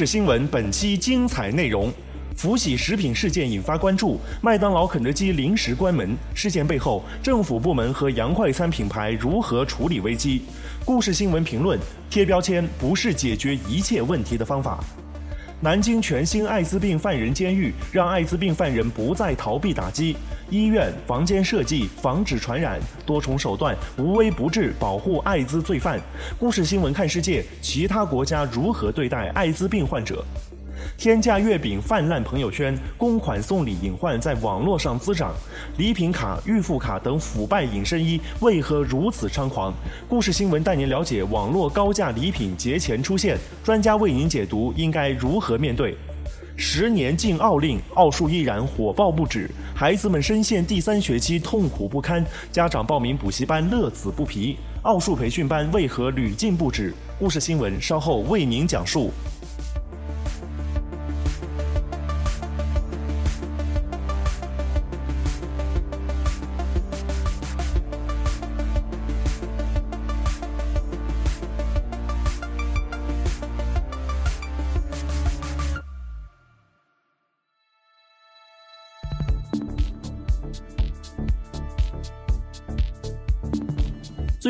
是新闻本期精彩内容：福喜食品事件引发关注，麦当劳、肯德基临时关门。事件背后，政府部门和洋快餐品牌如何处理危机？故事新闻评论：贴标签不是解决一切问题的方法。南京全新艾滋病犯人监狱，让艾滋病犯人不再逃避打击。医院房间设计防止传染，多重手段无微不至保护艾滋罪犯。故事新闻看世界，其他国家如何对待艾滋病患者？天价月饼泛滥朋友圈，公款送礼隐患在网络上滋长。礼品卡、预付卡等腐败隐身衣为何如此猖狂？故事新闻带您了解网络高价礼品节前出现，专家为您解读应该如何面对。十年禁奥令，奥数依然火爆不止，孩子们深陷第三学期痛苦不堪，家长报名补习班乐此不疲，奥数培训班为何屡禁不止？故事新闻稍后为您讲述。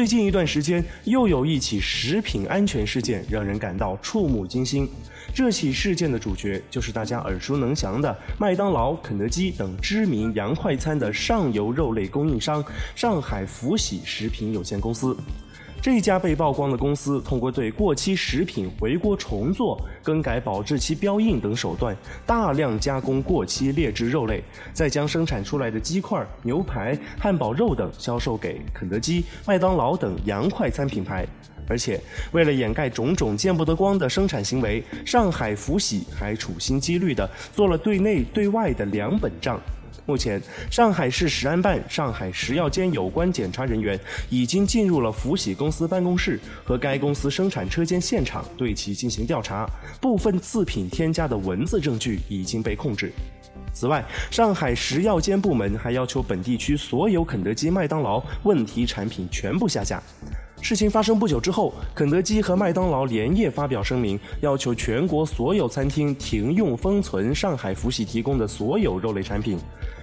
最近一段时间，又有一起食品安全事件让人感到触目惊心。这起事件的主角就是大家耳熟能详的麦当劳、肯德基等知名洋快餐的上游肉类供应商——上海福喜食品有限公司。这家被曝光的公司，通过对过期食品回锅重做、更改保质期标印等手段，大量加工过期劣质肉类，再将生产出来的鸡块、牛排、汉堡肉等销售给肯德基、麦当劳等洋快餐品牌。而且，为了掩盖种种见不得光的生产行为，上海福喜还处心积虑地做了对内对外的两本账。目前，上海市食安办、上海食药监有关检查人员已经进入了福喜公司办公室和该公司生产车间现场，对其进行调查。部分次品添加的文字证据已经被控制。此外，上海食药监部门还要求本地区所有肯德基、麦当劳问题产品全部下架。事情发生不久之后，肯德基和麦当劳连夜发表声明，要求全国所有餐厅停用封存上海福喜提供的所有肉类产品。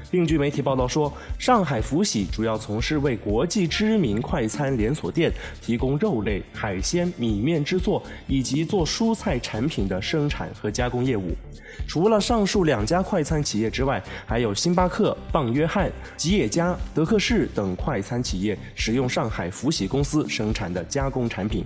并据媒体报道说，上海福喜主要从事为国际知名快餐连锁店提供肉类、海鲜、米面制作以及做蔬菜产品的生产和加工业务。除了上述两家快餐企业之外，还有星巴克、棒约翰、吉野家、德克士等快餐企业使用上海福喜公司生产的加工产品。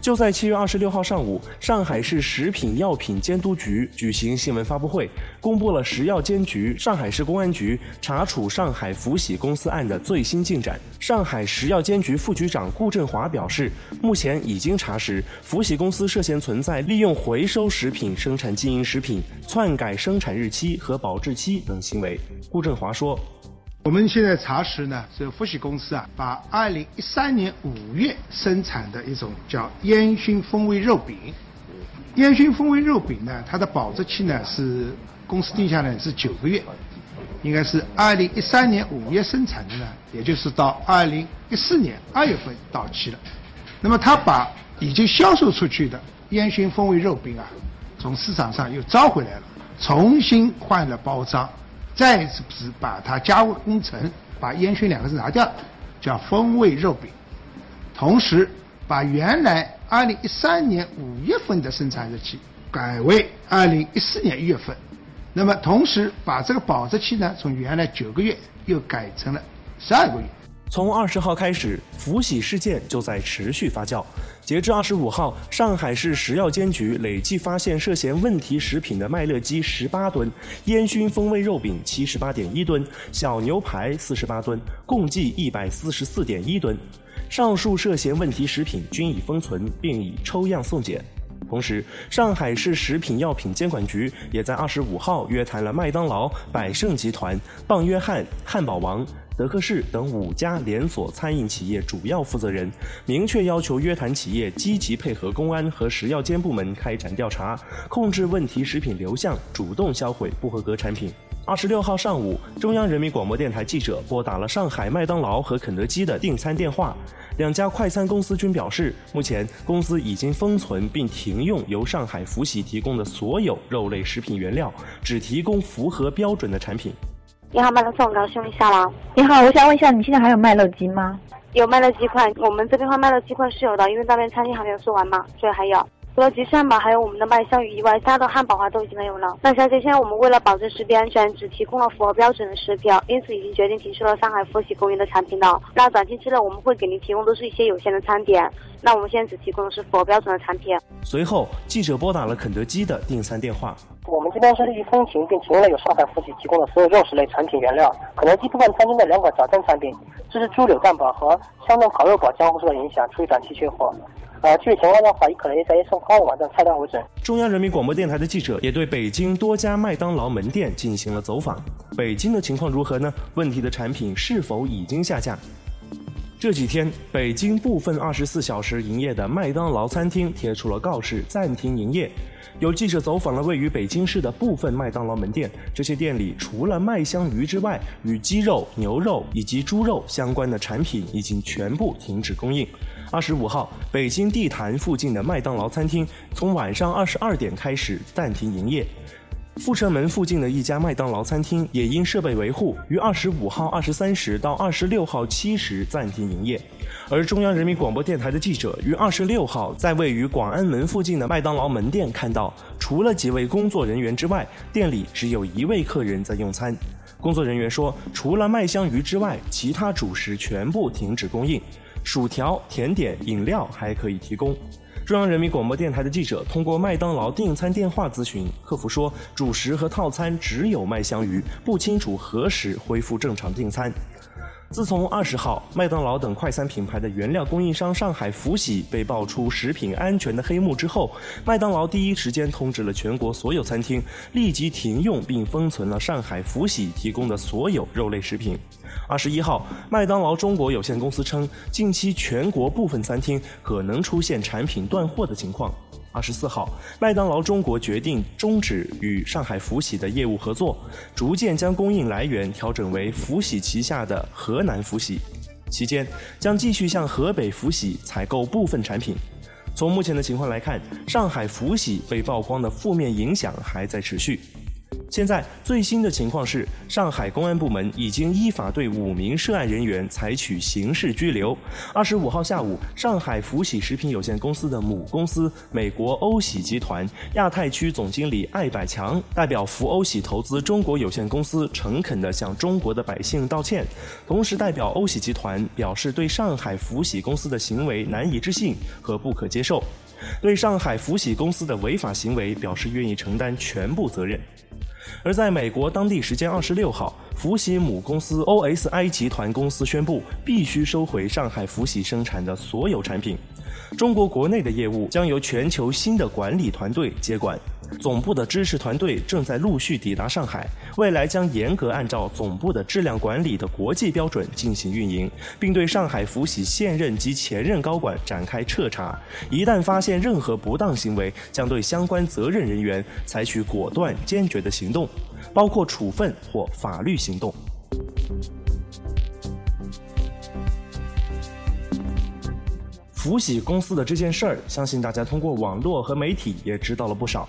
就在七月二十六号上午，上海市食品药品监督局举行新闻发布会，公布了食药监局、上海市公安局查处上海福喜公司案的最新进展。上海食药监局副局长顾振华表示，目前已经查实福喜公司涉嫌存在利用回收食品生产经营食品、篡改生产日期和保质期等行为。顾振华说。我们现在查实呢，这福喜公司啊，把二零一三年五月生产的一种叫烟熏风味肉饼，烟熏风味肉饼呢，它的保质期呢是公司定下来是九个月，应该是二零一三年五月生产的呢，也就是到二零一四年二月份到期了。那么他把已经销售出去的烟熏风味肉饼啊，从市场上又招回来了，重新换了包装。再次把它加工成把“烟熏”两个字拿掉，叫风味肉饼。同时，把原来二零一三年五月份的生产日期改为二零一四年一月份。那么，同时把这个保质期呢，从原来九个月又改成了十二个月。从二十号开始，福喜事件就在持续发酵。截至二十五号，上海市食药监局累计发现涉嫌问题食品的麦乐鸡十八吨、烟熏风味肉饼七十八点一吨、小牛排四十八吨，共计一百四十四点一吨。上述涉嫌问题食品均已封存，并已抽样送检。同时，上海市食品药品监管局也在二十五号约谈了麦当劳、百胜集团、棒约翰、汉堡王。德克士等五家连锁餐饮企业主要负责人明确要求约谈企业积极配合公安和食药监部门开展调查，控制问题食品流向，主动销毁不合格产品。二十六号上午，中央人民广播电台记者拨打了上海麦当劳和肯德基的订餐电话，两家快餐公司均表示，目前公司已经封存并停用由上海福喜提供的所有肉类食品原料，只提供符合标准的产品。你好，麦乐送高兄一下啦。你好，我想问一下，你现在还有麦乐鸡吗？有麦乐鸡块，我们这边话麦乐鸡块是有的，因为那边餐厅还没有做完嘛，所以还有。除了鸡汉堡还有我们的麦香鱼以外，其他的汉堡啊都已经没有了。那小姐，现在我们为了保证食品安全，只提供了符合标准的食品，因此已经决定停售了上海富喜供应的产品了。那短期之内我们会给您提供都是一些有限的餐点。那我们现在只提供的是符合标准的产品。随后，记者拨打了肯德基的订餐电话。我们这边是立即通勤并提供了有上海富喜提供的所有肉食类产品原料。肯德基部分餐厅的两款早餐产品，这是猪柳蛋堡和香嫩烤肉堡，将会受到影响，处于短期缺货。呃，具体情况的话，也可能在送康网站菜单为准。中央人民广播电台的记者也对北京多家麦当劳门店进行了走访。北京的情况如何呢？问题的产品是否已经下架？这几天，北京部分二十四小时营业的麦当劳餐厅贴出了告示，暂停营业。有记者走访了位于北京市的部分麦当劳门店，这些店里除了麦香鱼之外，与鸡肉、牛肉以及猪肉相关的产品已经全部停止供应。二十五号，北京地坛附近的麦当劳餐厅从晚上二十二点开始暂停营业。阜成门附近的一家麦当劳餐厅也因设备维护，于二十五号二十三时到二十六号七时暂停营业。而中央人民广播电台的记者于二十六号在位于广安门附近的麦当劳门店看到，除了几位工作人员之外，店里只有一位客人在用餐。工作人员说，除了麦香鱼之外，其他主食全部停止供应，薯条、甜点、饮料还可以提供。中央人民广播电台的记者通过麦当劳订餐电话咨询，客服说主食和套餐只有麦香鱼，不清楚何时恢复正常订餐。自从二十号，麦当劳等快餐品牌的原料供应商上海福喜被爆出食品安全的黑幕之后，麦当劳第一时间通知了全国所有餐厅，立即停用并封存了上海福喜提供的所有肉类食品。二十一号，麦当劳中国有限公司称，近期全国部分餐厅可能出现产品断货的情况。二十四号，麦当劳中国决定终止与上海福喜的业务合作，逐渐将供应来源调整为福喜旗下的河南福喜。期间将继续向河北福喜采购部分产品。从目前的情况来看，上海福喜被曝光的负面影响还在持续。现在最新的情况是，上海公安部门已经依法对五名涉案人员采取刑事拘留。二十五号下午，上海福喜食品有限公司的母公司美国欧喜集团亚太区总经理艾百强代表福欧喜投资中国有限公司诚恳地向中国的百姓道歉，同时代表欧喜集团表示对上海福喜公司的行为难以置信和不可接受，对上海福喜公司的违法行为表示愿意承担全部责任。而在美国当地时间二十六号，福喜母公司 OSI 集团公司宣布必须收回上海福喜生产的所有产品，中国国内的业务将由全球新的管理团队接管。总部的支持团队正在陆续抵达上海，未来将严格按照总部的质量管理的国际标准进行运营，并对上海福喜现任及前任高管展开彻查。一旦发现任何不当行为，将对相关责任人员采取果断坚决的行动，包括处分或法律行动。福喜公司的这件事儿，相信大家通过网络和媒体也知道了不少。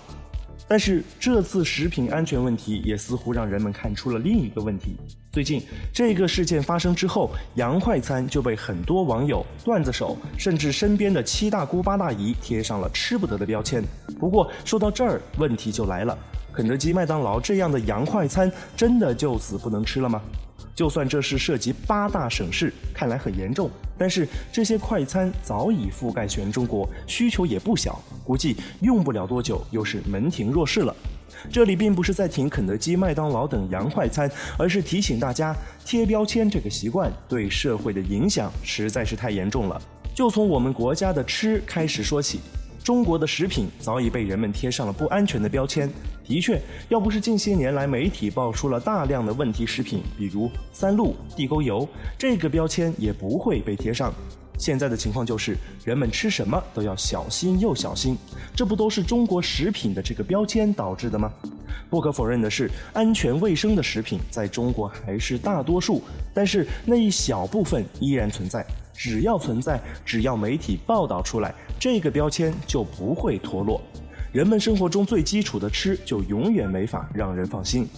但是这次食品安全问题也似乎让人们看出了另一个问题。最近这个事件发生之后，洋快餐就被很多网友、段子手，甚至身边的七大姑八大姨贴上了吃不得的标签。不过说到这儿，问题就来了：肯德基、麦当劳这样的洋快餐真的就此不能吃了吗？就算这事涉及八大省市，看来很严重，但是这些快餐早已覆盖全中国，需求也不小，估计用不了多久又是门庭若市了。这里并不是在挺肯德基、麦当劳等洋快餐，而是提醒大家，贴标签这个习惯对社会的影响实在是太严重了。就从我们国家的吃开始说起。中国的食品早已被人们贴上了不安全的标签。的确，要不是近些年来媒体爆出了大量的问题食品，比如三鹿、地沟油，这个标签也不会被贴上。现在的情况就是，人们吃什么都要小心又小心，这不都是中国食品的这个标签导致的吗？不可否认的是，安全卫生的食品在中国还是大多数，但是那一小部分依然存在。只要存在，只要媒体报道出来，这个标签就不会脱落。人们生活中最基础的吃，就永远没法让人放心。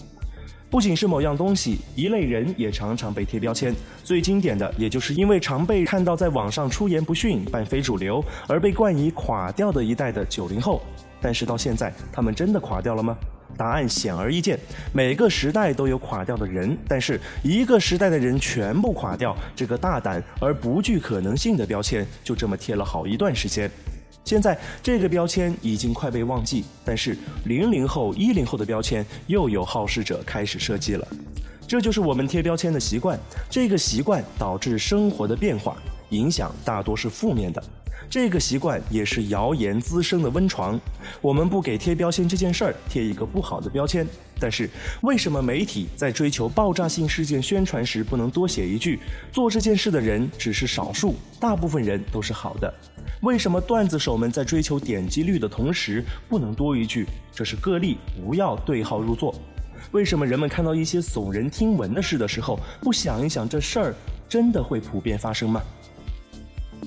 不仅是某样东西，一类人也常常被贴标签。最经典的，也就是因为常被看到在网上出言不逊、扮非主流，而被冠以“垮掉”的一代的九零后。但是到现在，他们真的垮掉了吗？答案显而易见，每个时代都有垮掉的人，但是一个时代的人全部垮掉，这个大胆而不具可能性的标签就这么贴了好一段时间。现在这个标签已经快被忘记，但是零零后、一零后的标签又有好事者开始设计了。这就是我们贴标签的习惯，这个习惯导致生活的变化，影响大多是负面的。这个习惯也是谣言滋生的温床。我们不给贴标签这件事儿贴一个不好的标签，但是为什么媒体在追求爆炸性事件宣传时不能多写一句“做这件事的人只是少数，大部分人都是好的”？为什么段子手们在追求点击率的同时不能多一句“这是个例，不要对号入座”？为什么人们看到一些耸人听闻的事的时候不想一想这事儿真的会普遍发生吗？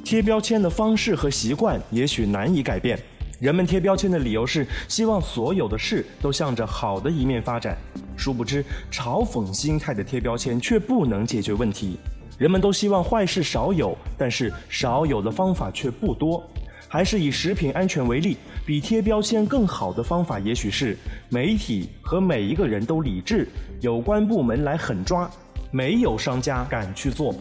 贴标签的方式和习惯也许难以改变。人们贴标签的理由是希望所有的事都向着好的一面发展。殊不知，嘲讽心态的贴标签却不能解决问题。人们都希望坏事少有，但是少有的方法却不多。还是以食品安全为例，比贴标签更好的方法，也许是媒体和每一个人都理智，有关部门来狠抓，没有商家敢去做。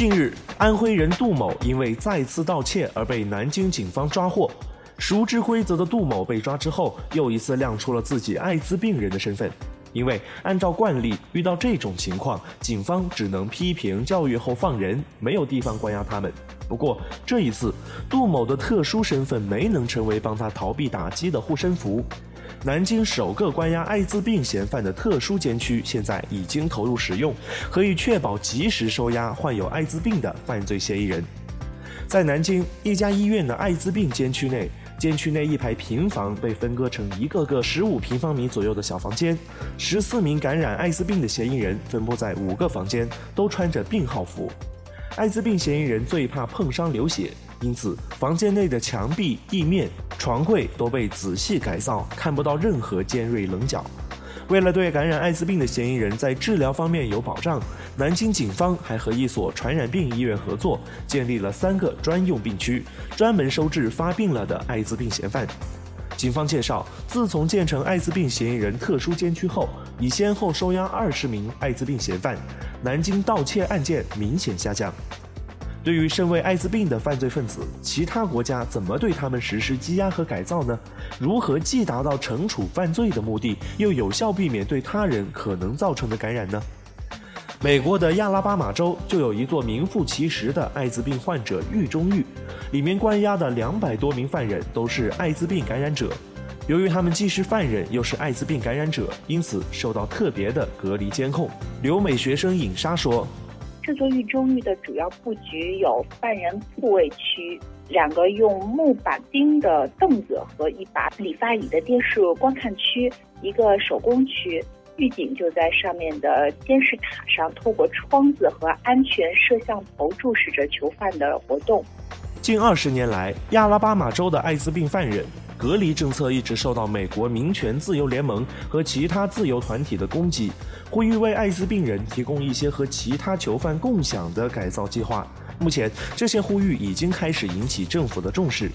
近日，安徽人杜某因为再次盗窃而被南京警方抓获。熟知规则的杜某被抓之后，又一次亮出了自己艾滋病人的身份。因为按照惯例，遇到这种情况，警方只能批评教育后放人，没有地方关押他们。不过这一次，杜某的特殊身份没能成为帮他逃避打击的护身符。南京首个关押艾滋病嫌犯的特殊监区现在已经投入使用，可以确保及时收押患有艾滋病的犯罪嫌疑人。在南京一家医院的艾滋病监区内，监区内一排平房被分割成一个个十五平方米左右的小房间，十四名感染艾滋病的嫌疑人分布在五个房间，都穿着病号服。艾滋病嫌疑人最怕碰伤流血。因此，房间内的墙壁、地面、床柜都被仔细改造，看不到任何尖锐棱角。为了对感染艾滋病的嫌疑人在治疗方面有保障，南京警方还和一所传染病医院合作，建立了三个专用病区，专门收治发病了的艾滋病嫌犯。警方介绍，自从建成艾滋病嫌疑人特殊监区后，已先后收押二十名艾滋病嫌犯，南京盗窃案件明显下降。对于身为艾滋病的犯罪分子，其他国家怎么对他们实施羁押和改造呢？如何既达到惩处犯罪的目的，又有效避免对他人可能造成的感染呢？美国的亚拉巴马州就有一座名副其实的艾滋病患者狱中狱，里面关押的两百多名犯人都是艾滋病感染者。由于他们既是犯人又是艾滋病感染者，因此受到特别的隔离监控。留美学生尹莎说。这座狱中狱的主要布局有犯人铺位区、两个用木板钉的凳子和一把理发椅的电视观看区、一个手工区。狱警就在上面的监视塔上，透过窗子和安全摄像头注视着囚犯的活动。近二十年来，亚拉巴马州的艾滋病犯人。隔离政策一直受到美国民权自由联盟和其他自由团体的攻击，呼吁为艾滋病人提供一些和其他囚犯共享的改造计划，目前，这些呼吁已经开始引起政府的重视。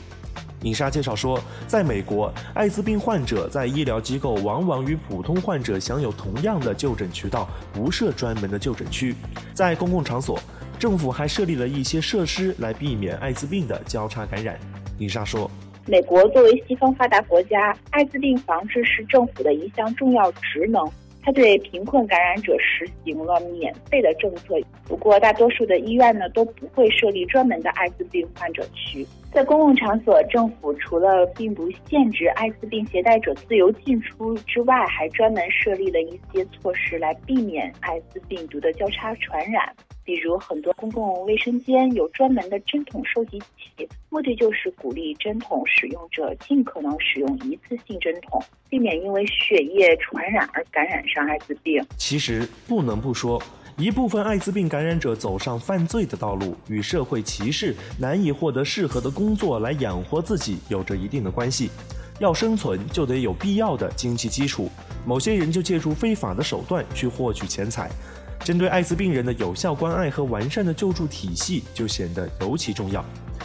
尹莎介绍说，在美国，艾滋病患者在医疗机构往往与普通患者享有同样的就诊渠道，不设专门的就诊区。在公共场所，政府还设立了一些设施来避免艾滋病的交叉感染。尹莎说。美国作为西方发达国家，艾滋病防治是政府的一项重要职能。他对贫困感染者实行了免费的政策。不过，大多数的医院呢都不会设立专门的艾滋病患者区。在公共场所，政府除了并不限制艾滋病携带者自由进出之外，还专门设立了一些措施来避免艾滋病毒的交叉传染。比如，很多公共卫生间有专门的针筒收集器，目的就是鼓励针筒使用者尽可能使用一次性针筒，避免因为血液传染而感染上艾滋病。其实不能不说，一部分艾滋病感染者走上犯罪的道路，与社会歧视、难以获得适合的工作来养活自己有着一定的关系。要生存，就得有必要的经济基础，某些人就借助非法的手段去获取钱财。针对艾滋病人的有效关爱和完善的救助体系就显得尤其重要。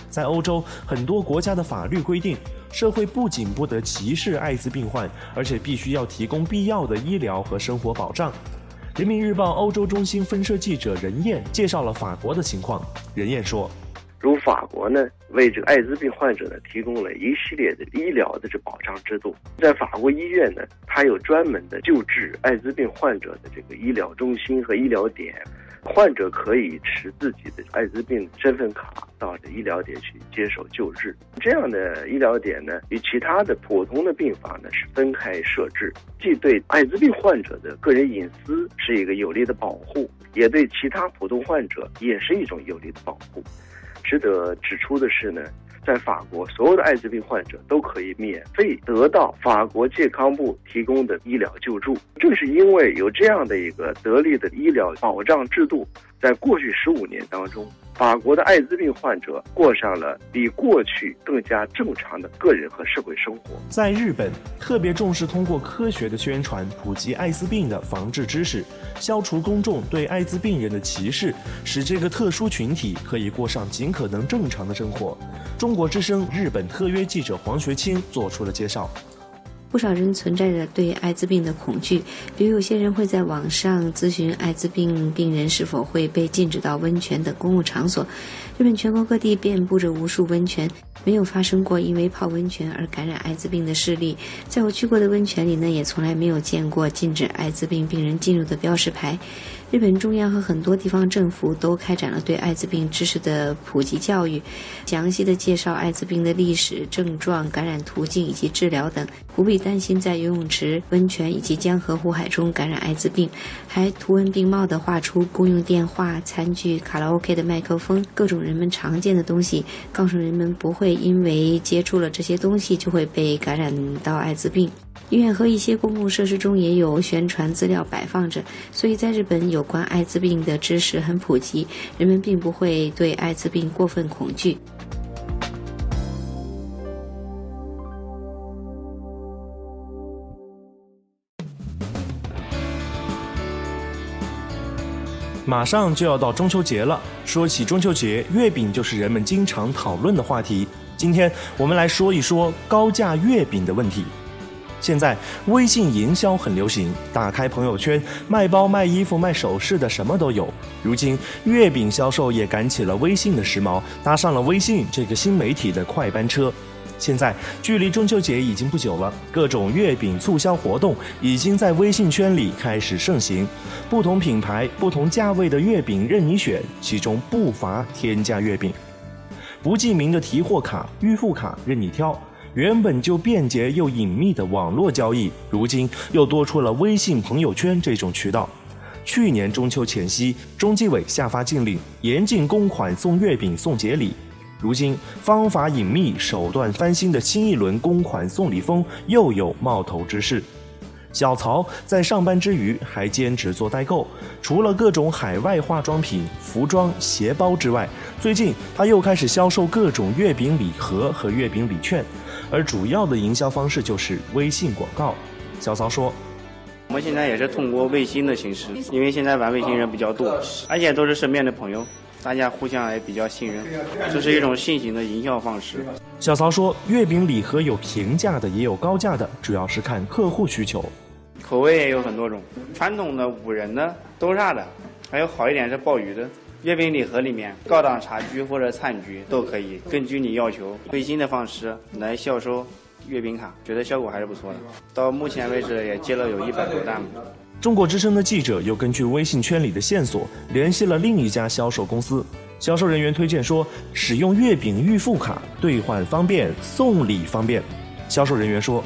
在欧洲，很多国家的法律规定，社会不仅不得歧视艾滋病患，而且必须要提供必要的医疗和生活保障。人民日报欧洲中心分社记者任燕介绍了法国的情况。任燕说。如法国呢，为这个艾滋病患者呢提供了一系列的医疗的这保障制度。在法国医院呢，它有专门的救治艾滋病患者的这个医疗中心和医疗点，患者可以持自己的艾滋病身份卡到这医疗点去接受救治。这样的医疗点呢，与其他的普通的病房呢是分开设置，既对艾滋病患者的个人隐私是一个有力的保护，也对其他普通患者也是一种有力的保护。值得指出的是呢，在法国，所有的艾滋病患者都可以免费得到法国健康部提供的医疗救助。正是因为有这样的一个得力的医疗保障制度，在过去十五年当中。法国的艾滋病患者过上了比过去更加正常的个人和社会生活。在日本，特别重视通过科学的宣传，普及艾滋病的防治知识，消除公众对艾滋病人的歧视，使这个特殊群体可以过上尽可能正常的生活。中国之声日本特约记者黄学清做出了介绍。不少人存在着对艾滋病的恐惧，比如有些人会在网上咨询艾滋病病人是否会被禁止到温泉等公共场所。日本全国各地遍布着无数温泉，没有发生过因为泡温泉而感染艾滋病的事例。在我去过的温泉里呢，也从来没有见过禁止艾滋病病人进入的标识牌。日本中央和很多地方政府都开展了对艾滋病知识的普及教育，详细的介绍艾滋病的历史、症状、感染途径以及治疗等，不必担心在游泳池、温泉以及江河湖海中感染艾滋病。还图文并茂地画出公用电话、餐具、卡拉 OK 的麦克风，各种人人们常见的东西，告诉人们不会因为接触了这些东西就会被感染到艾滋病。医院和一些公共设施中也有宣传资料摆放着，所以在日本有关艾滋病的知识很普及，人们并不会对艾滋病过分恐惧。马上就要到中秋节了，说起中秋节，月饼就是人们经常讨论的话题。今天我们来说一说高价月饼的问题。现在微信营销很流行，打开朋友圈，卖包、卖衣服、卖首饰的什么都有。如今月饼销售也赶起了微信的时髦，搭上了微信这个新媒体的快班车。现在距离中秋节已经不久了，各种月饼促销活动已经在微信圈里开始盛行，不同品牌、不同价位的月饼任你选，其中不乏天价月饼。不记名的提货卡、预付卡任你挑。原本就便捷又隐秘的网络交易，如今又多出了微信朋友圈这种渠道。去年中秋前夕，中纪委下发禁令，严禁公款送月饼、送节礼。如今方法隐秘、手段翻新的新一轮公款送礼风又有冒头之势。小曹在上班之余还兼职做代购，除了各种海外化妆品、服装、鞋包之外，最近他又开始销售各种月饼礼盒和月饼礼券。而主要的营销方式就是微信广告。小曹说：“我们现在也是通过微信的形式，因为现在玩微信人比较多，而且都是身边的朋友，大家互相也比较信任，这是一种新型的营销方式。小曹说，月饼礼盒有平价的，也有高价的，主要是看客户需求。口味也有很多种，传统的、五仁的、豆沙的，还有好一点是鲍鱼的。月饼礼盒里面，高档茶具或者餐具都可以，根据你要求，最新的方式来销售月饼卡，觉得效果还是不错的。到目前为止也接了有一百多单。中国之声的记者又根据微信圈里的线索，联系了另一家销售公司。销售人员推荐说，使用月饼预付卡兑换方便，送礼方便。销售人员说，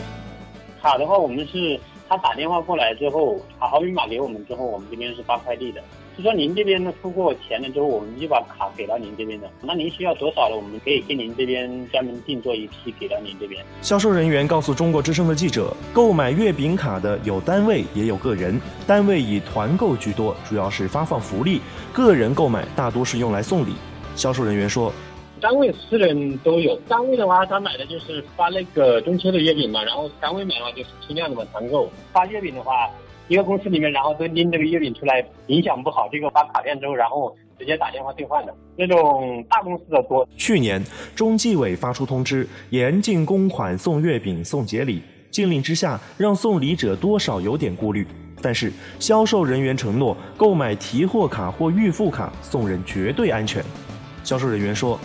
卡的话，我们是他打电话过来之后，卡号密码给我们之后，我们这边是发快递的。是说您这边呢付过钱了之后，我们就把卡给到您这边的。那您需要多少了，我们可以给您这边专门定做一批给到您这边。销售人员告诉中国之声的记者，购买月饼卡的有单位也有个人，单位以团购居多，主要是发放福利；个人购买大多是用来送礼。销售人员说，单位、私人都有。单位的话，他买的就是发那个中秋的月饼嘛，然后单位买的话就是批量的嘛团购。发月饼的话。一个公司里面，然后都拎这个月饼出来，影响不好。这个发卡片之后，然后直接打电话兑换的那种大公司的多。去年，中纪委发出通知，严禁公款送月饼、送节礼。禁令之下，让送礼者多少有点顾虑。但是，销售人员承诺，购买提货卡或预付卡送人绝对安全。销售人员说。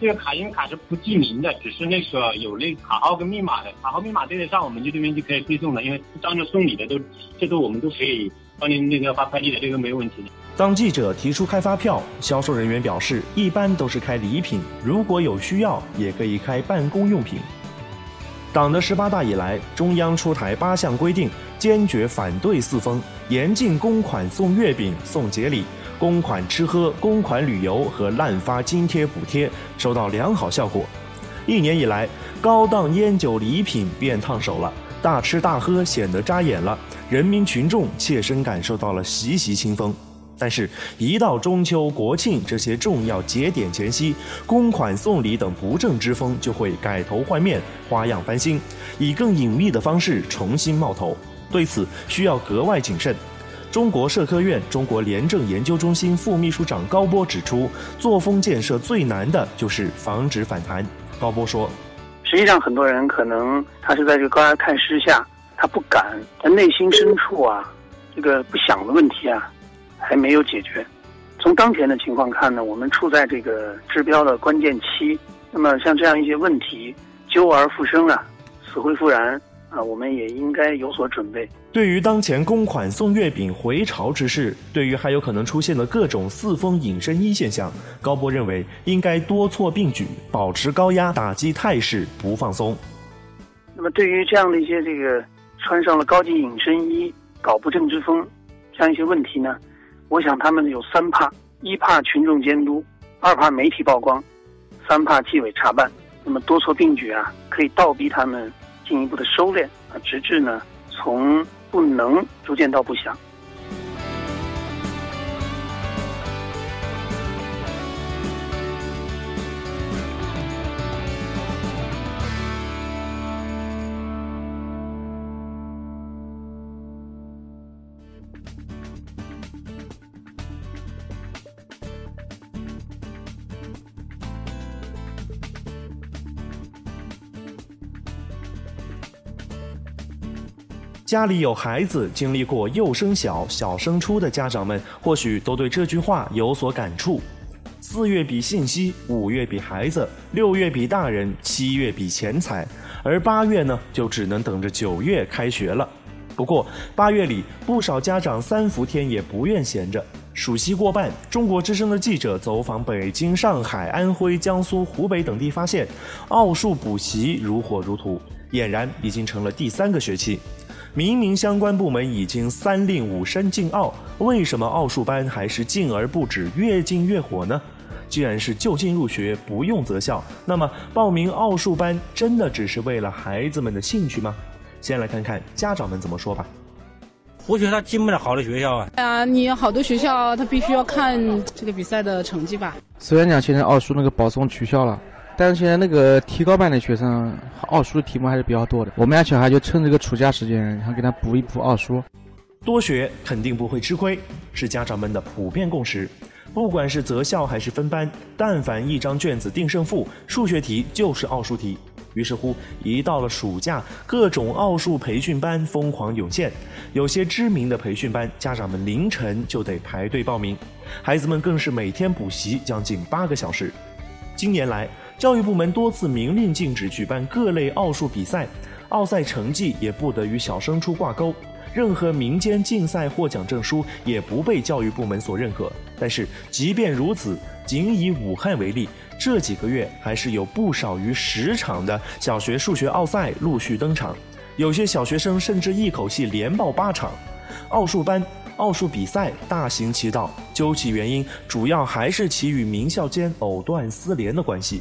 这个卡因为卡是不记名的，只是那个有那卡号跟密码的，卡号密码对得上，我们就这边就可以推送了。因为当着送礼的都，这都我们都可以帮您那个发快递的，这个没有问题的。当记者提出开发票，销售人员表示，一般都是开礼品，如果有需要，也可以开办公用品。党的十八大以来，中央出台八项规定，坚决反对四风，严禁公款送月饼、送节礼。公款吃喝、公款旅游和滥发津贴补贴收到良好效果。一年以来，高档烟酒礼品变烫手了，大吃大喝显得扎眼了，人民群众切身感受到了习习清风。但是，一到中秋、国庆这些重要节点前夕，公款送礼等不正之风就会改头换面、花样翻新，以更隐秘的方式重新冒头。对此，需要格外谨慎。中国社科院中国廉政研究中心副秘书长高波指出，作风建设最难的就是防止反弹。高波说：“实际上，很多人可能他是在这个高压看施下，他不敢，他内心深处啊，这个不想的问题啊，还没有解决。从当前的情况看呢，我们处在这个治标的关键期。那么，像这样一些问题，纠而复生啊，死灰复燃。”啊，我们也应该有所准备。对于当前公款送月饼回潮之势，对于还有可能出现的各种四风隐身衣现象，高波认为应该多措并举，保持高压，打击态势不放松。那么，对于这样的一些这个穿上了高级隐身衣搞不正之风这样一些问题呢，我想他们有三怕：一怕群众监督，二怕媒体曝光，三怕纪委查办。那么多措并举啊，可以倒逼他们。进一步的收敛啊，直至呢，从不能逐渐到不想。家里有孩子、经历过幼升小、小升初的家长们，或许都对这句话有所感触。四月比信息，五月比孩子，六月比大人，七月比钱财，而八月呢，就只能等着九月开学了。不过八月里，不少家长三伏天也不愿闲着。暑期过半，中国之声的记者走访北京、上海、安徽、江苏、湖北等地，发现奥数补习如火如荼，俨然已经成了第三个学期。明明相关部门已经三令五申禁奥，为什么奥数班还是禁而不止，越禁越火呢？既然是就近入学，不用择校，那么报名奥数班真的只是为了孩子们的兴趣吗？先来看看家长们怎么说吧。我觉得他进不了好的学校啊。啊，你好多学校他必须要看这个比赛的成绩吧。虽然讲现在奥数那个保送取消了。但是现在那个提高班的学生，奥数题目还是比较多的。我们家小孩就趁这个暑假时间，然后给他补一补奥数。多学肯定不会吃亏，是家长们的普遍共识。不管是择校还是分班，但凡一张卷子定胜负，数学题就是奥数题。于是乎，一到了暑假，各种奥数培训班疯狂涌现。有些知名的培训班，家长们凌晨就得排队报名，孩子们更是每天补习将近八个小时。近年来，教育部门多次明令禁止举办各类奥数比赛，奥赛成绩也不得与小升初挂钩。任何民间竞赛获奖证书也不被教育部门所认可。但是，即便如此，仅以武汉为例，这几个月还是有不少于十场的小学数学奥赛陆续登场，有些小学生甚至一口气连报八场。奥数班、奥数比赛大行其道，究其原因，主要还是其与名校间藕断丝连的关系。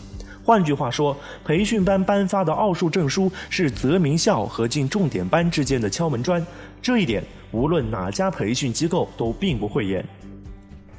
换句话说，培训班颁发的奥数证书是择名校和进重点班之间的敲门砖。这一点，无论哪家培训机构都并不讳言。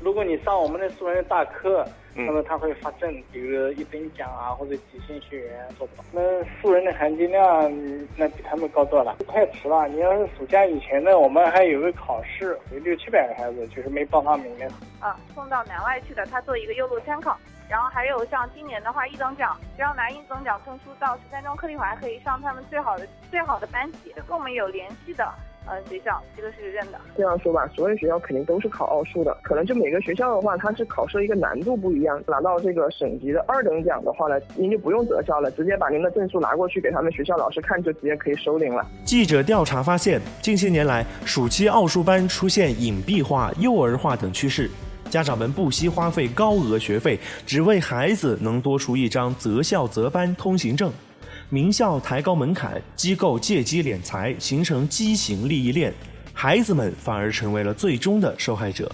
如果你上我们的素人大课，那么他会发证，比如一等奖啊，或者几星学员做不到。那素人的含金量，那比他们高多了。太迟了，你要是暑假以前呢，我们还有个考试，有六七百个孩子就是没报上名的。啊，送到南外去的，他做一个优录参考。然后还有像今年的话，一等奖只要拿一等奖证书到十三中课龄还可以上他们最好的最好的班级，跟我们有联系的。呃，学校这个是认的。这样说吧，所有学校肯定都是考奥数的，可能就每个学校的话，它是考试一个难度不一样。拿到这个省级的二等奖的话呢，您就不用择校了，直接把您的证书拿过去给他们学校老师看，就直接可以收领了。记者调查发现，近些年来，暑期奥数班出现隐蔽化、幼儿化等趋势，家长们不惜花费高额学费，只为孩子能多出一张择校择班通行证。名校抬高门槛，机构借机敛财，形成畸形利益链，孩子们反而成为了最终的受害者。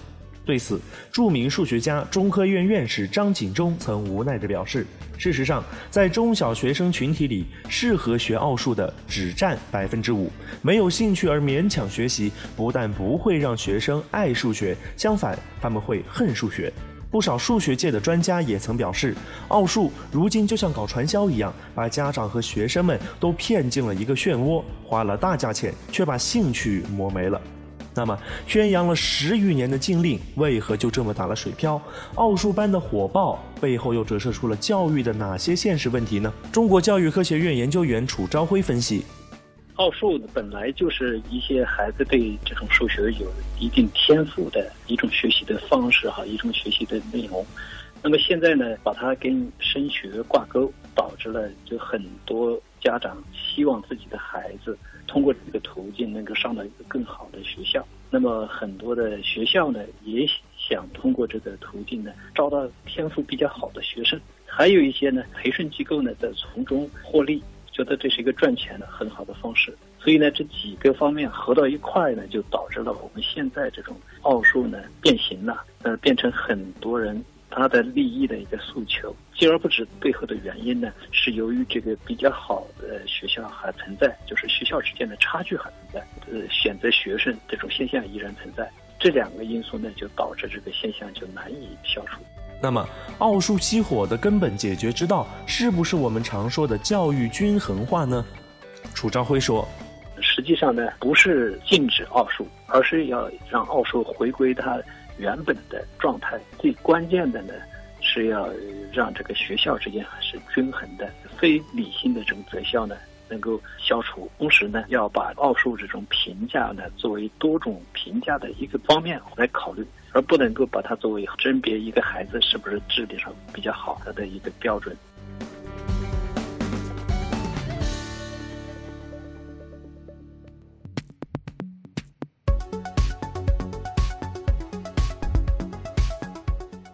对此，著名数学家、中科院院士张景中曾无奈地表示：“事实上，在中小学生群体里，适合学奥数的只占百分之五。没有兴趣而勉强学习，不但不会让学生爱数学，相反，他们会恨数学。”不少数学界的专家也曾表示，奥数如今就像搞传销一样，把家长和学生们都骗进了一个漩涡，花了大价钱，却把兴趣磨没了。那么，宣扬了十余年的禁令，为何就这么打了水漂？奥数班的火爆背后又折射出了教育的哪些现实问题呢？中国教育科学院研究员楚朝辉分析。奥数本来就是一些孩子对这种数学有一定天赋的一种学习的方式哈，一种学习的内容。那么现在呢，把它跟升学挂钩，导致了就很多家长希望自己的孩子通过这个途径能够上到一个更好的学校。那么很多的学校呢，也想通过这个途径呢，招到天赋比较好的学生。还有一些呢，培训机构呢，在从中获利。觉得这是一个赚钱的很好的方式，所以呢，这几个方面合到一块呢，就导致了我们现在这种奥数呢变形了，呃，变成很多人他的利益的一个诉求。进而不止背后的原因呢，是由于这个比较好的学校还存在，就是学校之间的差距还存在，呃，选择学生这种现象依然存在。这两个因素呢，就导致这个现象就难以消除。那么，奥数熄火的根本解决之道，是不是我们常说的教育均衡化呢？楚朝辉说：“实际上呢，不是禁止奥数，而是要让奥数回归它原本的状态。最关键的呢，是要让这个学校之间是均衡的，非理性的这种择校呢能够消除。同时呢，要把奥数这种评价呢作为多种评价的一个方面来考虑。”而不能够把它作为甄别一个孩子是不是智力上比较好的一个标准。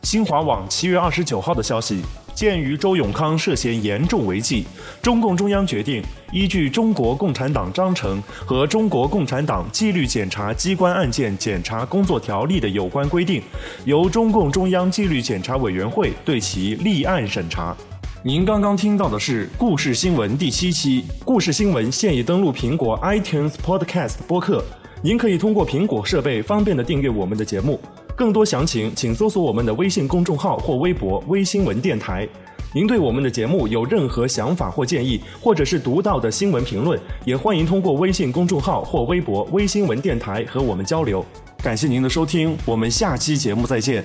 新华网七月二十九号的消息。鉴于周永康涉嫌严重违纪，中共中央决定依据《中国共产党章程》和《中国共产党纪律检查机关案件检查工作条例》的有关规定，由中共中央纪律检查委员会对其立案审查。您刚刚听到的是《故事新闻》第七期，《故事新闻》现已登录苹果 iTunes Podcast 播客，您可以通过苹果设备方便的订阅我们的节目。更多详情，请搜索我们的微信公众号或微博“微新闻电台”。您对我们的节目有任何想法或建议，或者是独到的新闻评论，也欢迎通过微信公众号或微博“微新闻电台”和我们交流。感谢您的收听，我们下期节目再见。